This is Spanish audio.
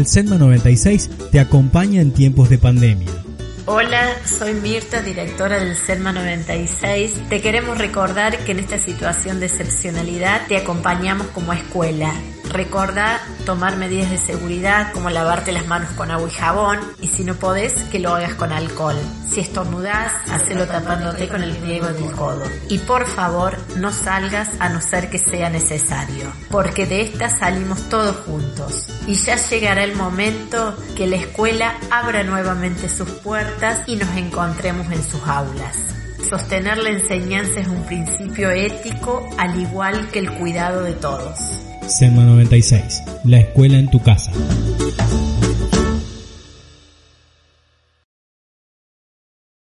el SENMA 96 te acompaña en tiempos de pandemia. Hola, soy Mirta, directora del SENMA 96. Te queremos recordar que en esta situación de excepcionalidad te acompañamos como escuela Recuerda tomar medidas de seguridad como lavarte las manos con agua y jabón y si no podés que lo hagas con alcohol. Si estornudás, hacelo tapándote con el pliego del codo. Y por favor, no salgas a no ser que sea necesario, porque de esta salimos todos juntos. Y ya llegará el momento que la escuela abra nuevamente sus puertas y nos encontremos en sus aulas. Sostener la enseñanza es un principio ético al igual que el cuidado de todos. SEMA 96, la escuela en tu casa.